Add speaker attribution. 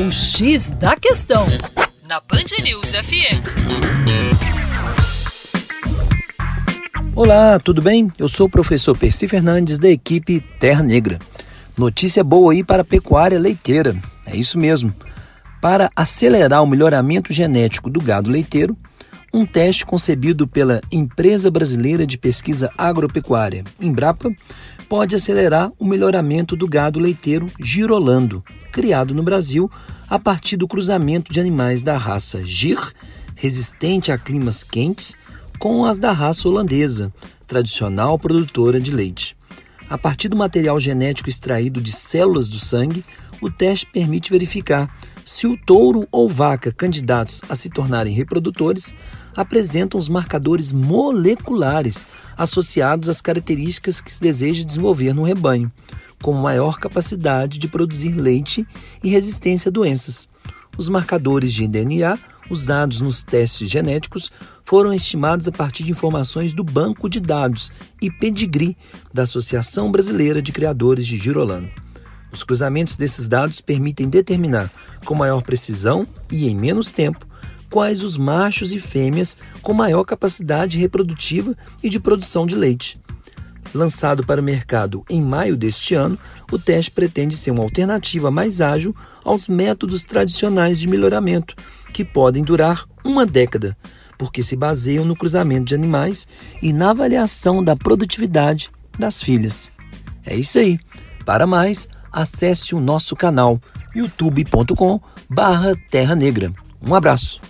Speaker 1: O X da Questão, na Band News FM.
Speaker 2: Olá, tudo bem? Eu sou o professor Percy Fernandes da equipe Terra Negra. Notícia boa aí para a pecuária leiteira. É isso mesmo. Para acelerar o melhoramento genético do gado leiteiro, um teste concebido pela Empresa Brasileira de Pesquisa Agropecuária, Embrapa, pode acelerar o melhoramento do gado leiteiro girolando, criado no Brasil a partir do cruzamento de animais da raça Gir, resistente a climas quentes, com as da raça holandesa, tradicional produtora de leite. A partir do material genético extraído de células do sangue, o teste permite verificar se o touro ou vaca candidatos a se tornarem reprodutores apresentam os marcadores moleculares associados às características que se deseja desenvolver no rebanho, como maior capacidade de produzir leite e resistência a doenças. Os marcadores de DNA usados nos testes genéticos foram estimados a partir de informações do Banco de Dados e Pedigree da Associação Brasileira de Criadores de Girolando. Os cruzamentos desses dados permitem determinar com maior precisão e em menos tempo quais os machos e fêmeas com maior capacidade reprodutiva e de produção de leite. Lançado para o mercado em maio deste ano, o teste pretende ser uma alternativa mais ágil aos métodos tradicionais de melhoramento, que podem durar uma década, porque se baseiam no cruzamento de animais e na avaliação da produtividade das filhas. É isso aí. Para mais, acesse o nosso canal youtube.com/terra negra. Um abraço.